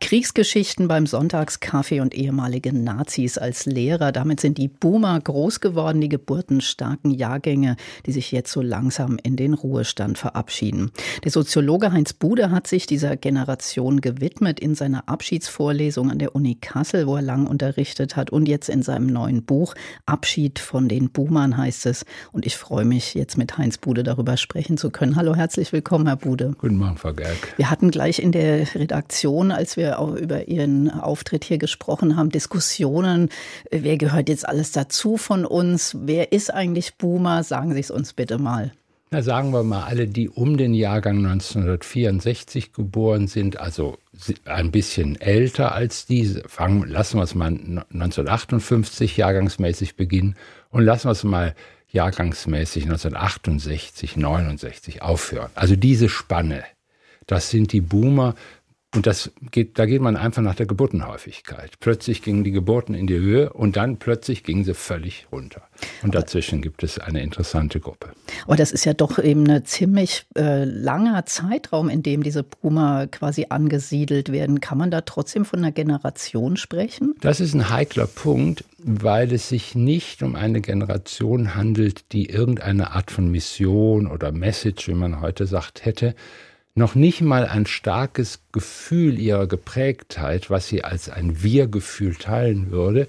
Kriegsgeschichten beim Sonntagskaffee und ehemalige Nazis als Lehrer. Damit sind die Boomer groß geworden, die geburtenstarken Jahrgänge, die sich jetzt so langsam in den Ruhestand verabschieden. Der Soziologe Heinz Bude hat sich dieser Generation gewidmet in seiner Abschiedsvorlesung an der Uni Kassel, wo er lang unterrichtet hat und jetzt in seinem neuen Buch Abschied von den Boomern heißt es. Und ich freue mich, jetzt mit Heinz Bude darüber sprechen zu können. Hallo, herzlich willkommen, Herr Bude. Guten Morgen, Frau Gerg. Wir hatten gleich in der Redaktion, als wir auch über Ihren Auftritt hier gesprochen haben, Diskussionen, wer gehört jetzt alles dazu von uns, wer ist eigentlich Boomer, sagen Sie es uns bitte mal. Na, sagen wir mal, alle, die um den Jahrgang 1964 geboren sind, also ein bisschen älter als diese, fangen, lassen wir es mal 1958 jahrgangsmäßig beginnen und lassen wir es mal jahrgangsmäßig 1968, 69 aufhören. Also diese Spanne, das sind die Boomer, und das geht, da geht man einfach nach der Geburtenhäufigkeit. Plötzlich gingen die Geburten in die Höhe und dann plötzlich gingen sie völlig runter. Und dazwischen gibt es eine interessante Gruppe. Aber das ist ja doch eben ein ziemlich äh, langer Zeitraum, in dem diese Boomer quasi angesiedelt werden. Kann man da trotzdem von einer Generation sprechen? Das ist ein heikler Punkt, weil es sich nicht um eine Generation handelt, die irgendeine Art von Mission oder Message, wie man heute sagt, hätte, noch nicht mal ein starkes Gefühl ihrer Geprägtheit, was sie als ein Wir-Gefühl teilen würde,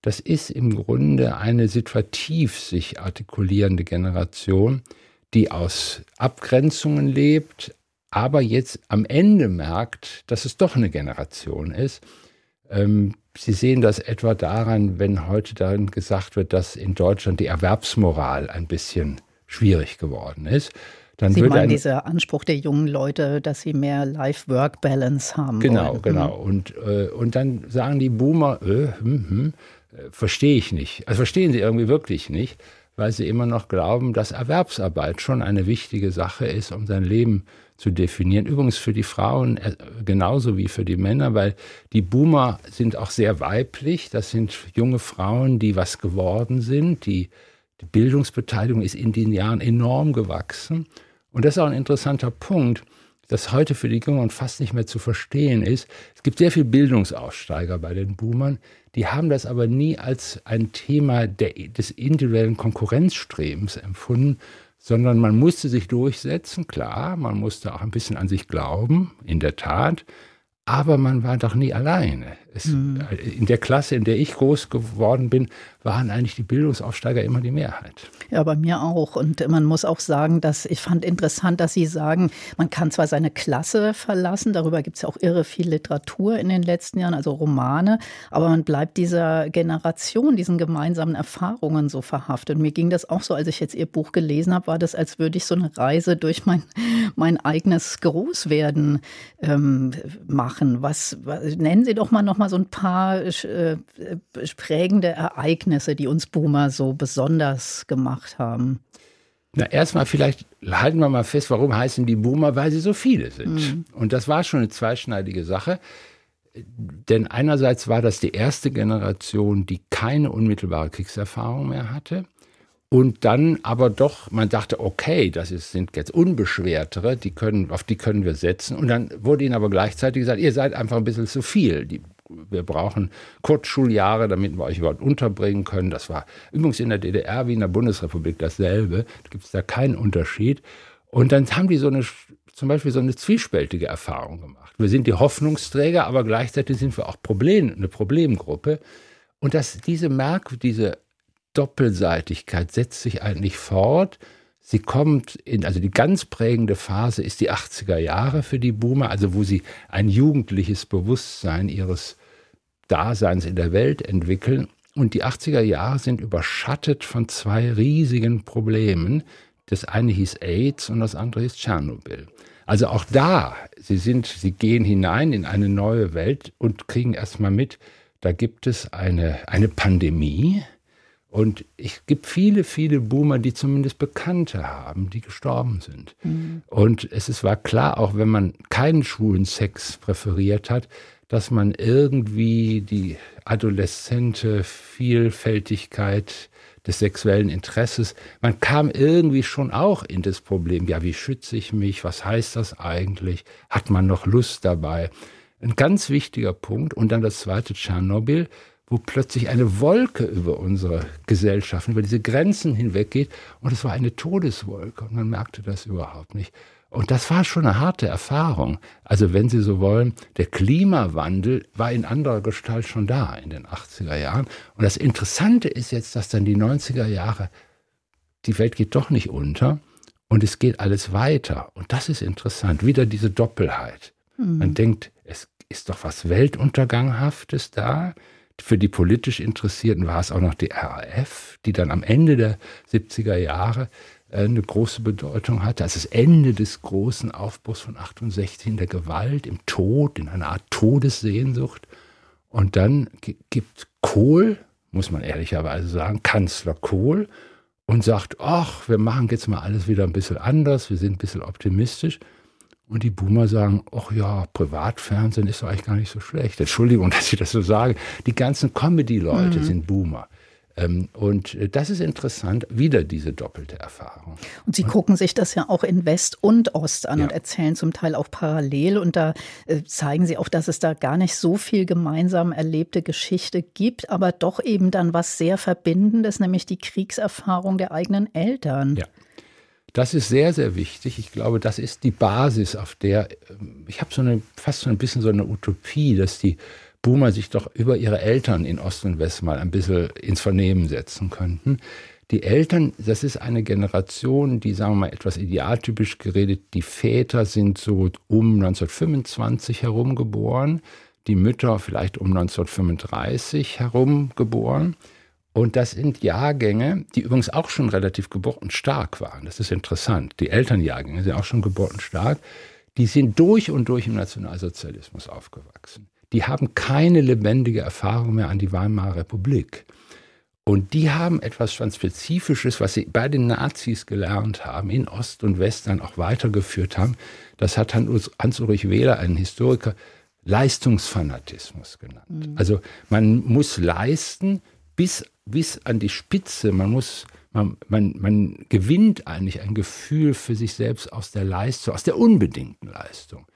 das ist im Grunde eine situativ sich artikulierende Generation, die aus Abgrenzungen lebt, aber jetzt am Ende merkt, dass es doch eine Generation ist. Ähm, sie sehen das etwa daran, wenn heute darin gesagt wird, dass in Deutschland die Erwerbsmoral ein bisschen schwierig geworden ist. Dann Sie meinen dieser Anspruch der jungen Leute, dass sie mehr Life-Work-Balance haben Genau, wollen. genau. Und, äh, und dann sagen die Boomer, äh, hm, hm, äh, verstehe ich nicht. Also verstehen sie irgendwie wirklich nicht, weil sie immer noch glauben, dass Erwerbsarbeit schon eine wichtige Sache ist, um sein Leben zu definieren. Übrigens für die Frauen äh, genauso wie für die Männer, weil die Boomer sind auch sehr weiblich. Das sind junge Frauen, die was geworden sind. Die, die Bildungsbeteiligung ist in den Jahren enorm gewachsen. Und das ist auch ein interessanter Punkt, das heute für die Jüngeren fast nicht mehr zu verstehen ist. Es gibt sehr viele Bildungsaussteiger bei den Boomern, die haben das aber nie als ein Thema der, des individuellen Konkurrenzstrebens empfunden, sondern man musste sich durchsetzen, klar, man musste auch ein bisschen an sich glauben, in der Tat, aber man war doch nie alleine. Es, mhm. In der Klasse, in der ich groß geworden bin, waren eigentlich die Bildungsaufsteiger immer die Mehrheit. Ja, bei mir auch. Und man muss auch sagen, dass ich fand interessant, dass Sie sagen, man kann zwar seine Klasse verlassen, darüber gibt es ja auch irre viel Literatur in den letzten Jahren, also Romane, aber man bleibt dieser Generation, diesen gemeinsamen Erfahrungen so verhaftet. Und mir ging das auch so, als ich jetzt Ihr Buch gelesen habe, war das, als würde ich so eine Reise durch mein, mein eigenes Großwerden ähm, machen. Was, was nennen Sie doch mal noch mal so ein paar äh, prägende Ereignisse, die uns Boomer so besonders gemacht haben? Na, erstmal vielleicht halten wir mal fest, warum heißen die Boomer? Weil sie so viele sind. Mhm. Und das war schon eine zweischneidige Sache. Denn einerseits war das die erste Generation, die keine unmittelbare Kriegserfahrung mehr hatte. Und dann aber doch, man dachte, okay, das ist, sind jetzt Unbeschwertere, die können, auf die können wir setzen. Und dann wurde ihnen aber gleichzeitig gesagt, ihr seid einfach ein bisschen zu viel. Die wir brauchen Kurzschuljahre, damit wir euch überhaupt unterbringen können. Das war übrigens in der DDR wie in der Bundesrepublik dasselbe. Da gibt es da keinen Unterschied. Und dann haben die so eine, zum Beispiel so eine zwiespältige Erfahrung gemacht. Wir sind die Hoffnungsträger, aber gleichzeitig sind wir auch Problem, eine Problemgruppe. Und dass diese Merk, diese Doppelseitigkeit setzt sich eigentlich fort. Sie kommt in, also die ganz prägende Phase ist die 80er Jahre für die Boomer, also wo sie ein jugendliches Bewusstsein ihres Daseins in der Welt entwickeln. Und die 80er Jahre sind überschattet von zwei riesigen Problemen. Das eine hieß AIDS und das andere hieß Tschernobyl. Also auch da, sie sind, sie gehen hinein in eine neue Welt und kriegen erstmal mit, da gibt es eine, eine Pandemie. Und es gibt viele, viele Boomer, die zumindest Bekannte haben, die gestorben sind. Mhm. Und es ist, war klar, auch wenn man keinen schwulen Sex präferiert hat, dass man irgendwie die adoleszente Vielfältigkeit des sexuellen Interesses. Man kam irgendwie schon auch in das Problem, ja, wie schütze ich mich? Was heißt das eigentlich? Hat man noch Lust dabei? Ein ganz wichtiger Punkt. Und dann das zweite Tschernobyl, wo plötzlich eine Wolke über unsere Gesellschaft, über diese Grenzen hinweggeht. Und es war eine Todeswolke und man merkte das überhaupt nicht. Und das war schon eine harte Erfahrung. Also wenn Sie so wollen, der Klimawandel war in anderer Gestalt schon da in den 80er Jahren. Und das Interessante ist jetzt, dass dann die 90er Jahre, die Welt geht doch nicht unter und es geht alles weiter. Und das ist interessant. Wieder diese Doppelheit. Mhm. Man denkt, es ist doch was Weltunterganghaftes da. Für die politisch Interessierten war es auch noch die RAF, die dann am Ende der 70er Jahre äh, eine große Bedeutung hatte, als das Ende des großen Aufbruchs von 68 in der Gewalt, im Tod, in einer Art Todessehnsucht. Und dann gibt Kohl, muss man ehrlicherweise sagen, Kanzler Kohl, und sagt, ach, wir machen jetzt mal alles wieder ein bisschen anders, wir sind ein bisschen optimistisch. Und die Boomer sagen, ach ja, Privatfernsehen ist doch eigentlich gar nicht so schlecht. Entschuldigung, dass ich das so sage. Die ganzen Comedy-Leute mhm. sind Boomer. Ähm, und äh, das ist interessant, wieder diese doppelte Erfahrung. Und Sie und, gucken sich das ja auch in West und Ost an ja. und erzählen zum Teil auch parallel. Und da äh, zeigen Sie auch, dass es da gar nicht so viel gemeinsam erlebte Geschichte gibt, aber doch eben dann was sehr Verbindendes, nämlich die Kriegserfahrung der eigenen Eltern. Ja. Das ist sehr, sehr wichtig. Ich glaube, das ist die Basis, auf der ähm, ich habe so eine fast so ein bisschen so eine Utopie, dass die Boomer sich doch über ihre Eltern in Ost und West mal ein bisschen ins Vernehmen setzen könnten. Die Eltern, das ist eine Generation, die, sagen wir mal, etwas idealtypisch geredet, die Väter sind so um 1925 herum geboren, die Mütter vielleicht um 1935 herum geboren. Und das sind Jahrgänge, die übrigens auch schon relativ geburtenstark waren. Das ist interessant. Die Elternjahrgänge sind auch schon geburtenstark. Die sind durch und durch im Nationalsozialismus aufgewachsen die haben keine lebendige Erfahrung mehr an die Weimarer Republik. Und die haben etwas ganz Spezifisches, was sie bei den Nazis gelernt haben, in Ost und West dann auch weitergeführt haben. Das hat Hans-Ulrich Wähler, ein Historiker, Leistungsfanatismus genannt. Mhm. Also man muss leisten bis, bis an die Spitze. Man muss, man, man, man gewinnt eigentlich ein Gefühl für sich selbst aus der Leistung, aus der unbedingten Leistung.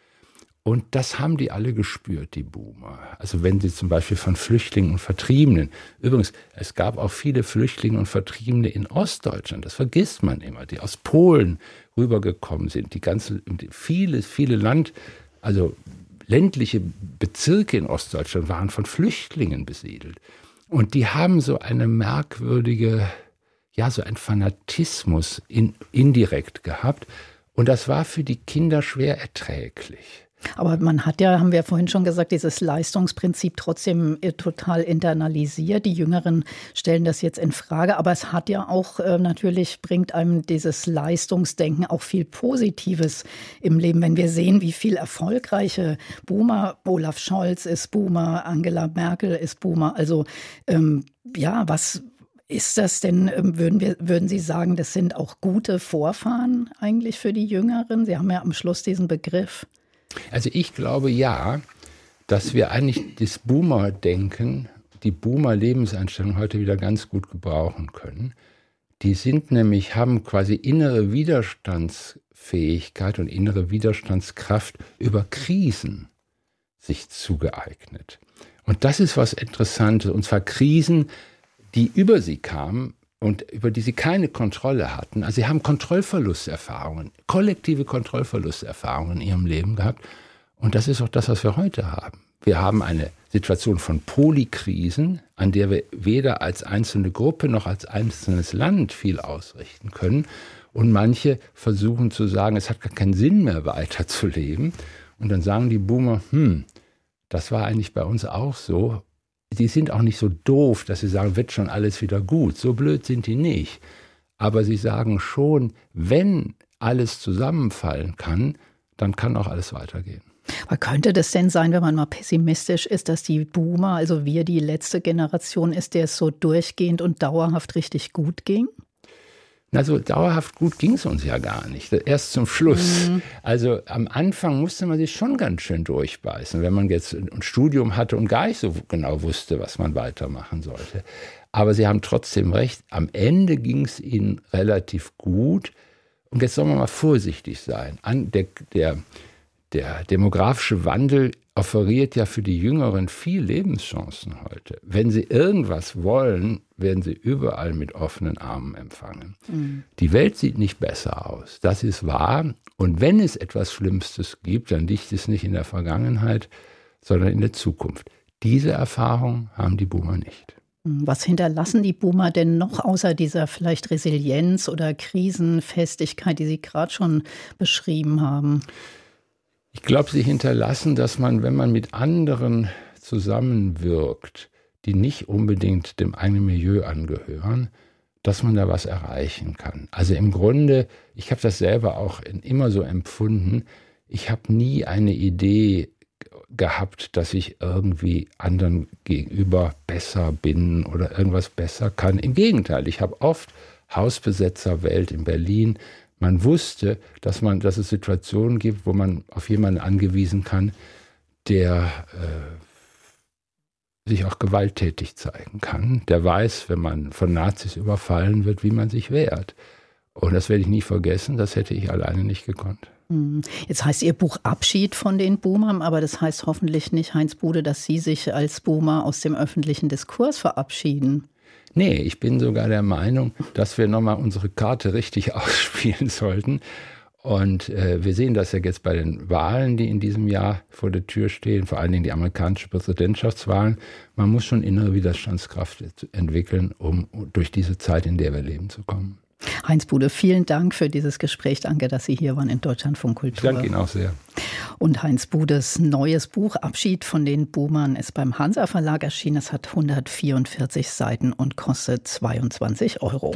Und das haben die alle gespürt, die Boomer. Also wenn sie zum Beispiel von Flüchtlingen und Vertriebenen, übrigens, es gab auch viele Flüchtlinge und Vertriebene in Ostdeutschland, das vergisst man immer, die aus Polen rübergekommen sind, die ganze, viele, viele Land, also ländliche Bezirke in Ostdeutschland waren von Flüchtlingen besiedelt. Und die haben so eine merkwürdige, ja, so ein Fanatismus in, indirekt gehabt. Und das war für die Kinder schwer erträglich. Aber man hat ja, haben wir vorhin schon gesagt, dieses Leistungsprinzip trotzdem äh, total internalisiert. Die Jüngeren stellen das jetzt in Frage, aber es hat ja auch äh, natürlich bringt einem dieses Leistungsdenken auch viel Positives im Leben, wenn wir sehen, wie viel erfolgreiche Boomer, Olaf Scholz ist Boomer, Angela Merkel ist Boomer. Also ähm, ja, was ist das denn, ähm, würden, wir, würden Sie sagen, das sind auch gute Vorfahren eigentlich für die Jüngeren? Sie haben ja am Schluss diesen Begriff. Also ich glaube ja, dass wir eigentlich das Boomer-Denken, die Boomer-Lebenseinstellung heute wieder ganz gut gebrauchen können. Die sind nämlich, haben quasi innere Widerstandsfähigkeit und innere Widerstandskraft über Krisen sich zugeeignet. Und das ist was Interessantes, und zwar Krisen, die über sie kamen, und über die sie keine Kontrolle hatten. Also sie haben Kontrollverlusterfahrungen, kollektive Kontrollverlusterfahrungen in ihrem Leben gehabt. Und das ist auch das, was wir heute haben. Wir haben eine Situation von Polykrisen, an der wir weder als einzelne Gruppe noch als einzelnes Land viel ausrichten können. Und manche versuchen zu sagen, es hat gar keinen Sinn mehr weiterzuleben. Und dann sagen die Boomer, hm, das war eigentlich bei uns auch so die sind auch nicht so doof, dass sie sagen, wird schon alles wieder gut. So blöd sind die nicht. Aber sie sagen schon, wenn alles zusammenfallen kann, dann kann auch alles weitergehen. Aber könnte das denn sein, wenn man mal pessimistisch ist, dass die Boomer, also wir die letzte Generation ist, der es so durchgehend und dauerhaft richtig gut ging? Also dauerhaft gut ging es uns ja gar nicht. Erst zum Schluss. Mhm. Also am Anfang musste man sich schon ganz schön durchbeißen, wenn man jetzt ein Studium hatte und gar nicht so genau wusste, was man weitermachen sollte. Aber Sie haben trotzdem recht, am Ende ging es Ihnen relativ gut. Und jetzt sollen wir mal vorsichtig sein. An der, der, der demografische Wandel offeriert ja für die Jüngeren viel Lebenschancen heute. Wenn sie irgendwas wollen, werden sie überall mit offenen Armen empfangen. Mhm. Die Welt sieht nicht besser aus. Das ist wahr. Und wenn es etwas Schlimmstes gibt, dann liegt es nicht in der Vergangenheit, sondern in der Zukunft. Diese Erfahrung haben die Boomer nicht. Mhm. Was hinterlassen die Boomer denn noch außer dieser vielleicht Resilienz oder Krisenfestigkeit, die Sie gerade schon beschrieben haben? Ich glaube, sie hinterlassen, dass man, wenn man mit anderen zusammenwirkt, die nicht unbedingt dem eigenen Milieu angehören, dass man da was erreichen kann. Also im Grunde, ich habe das selber auch immer so empfunden, ich habe nie eine Idee gehabt, dass ich irgendwie anderen gegenüber besser bin oder irgendwas besser kann. Im Gegenteil, ich habe oft Hausbesetzerwelt in Berlin man wusste, dass, man, dass es Situationen gibt, wo man auf jemanden angewiesen kann, der äh, sich auch gewalttätig zeigen kann, der weiß, wenn man von Nazis überfallen wird, wie man sich wehrt. Und das werde ich nie vergessen, das hätte ich alleine nicht gekonnt. Hm. Jetzt heißt Ihr Buch Abschied von den Boomern, aber das heißt hoffentlich nicht, Heinz Bude, dass Sie sich als Boomer aus dem öffentlichen Diskurs verabschieden. Nee, ich bin sogar der Meinung, dass wir nochmal unsere Karte richtig ausspielen sollten. Und äh, wir sehen das ja jetzt bei den Wahlen, die in diesem Jahr vor der Tür stehen, vor allen Dingen die amerikanischen Präsidentschaftswahlen. Man muss schon innere Widerstandskraft entwickeln, um durch diese Zeit, in der wir leben, zu kommen. Heinz Bude, vielen Dank für dieses Gespräch. Danke, dass Sie hier waren in Deutschlandfunk Kultur. Ich danke Ihnen auch sehr. Und Heinz Budes neues Buch Abschied von den Boomern ist beim Hansa Verlag erschienen. Es hat 144 Seiten und kostet 22 Euro.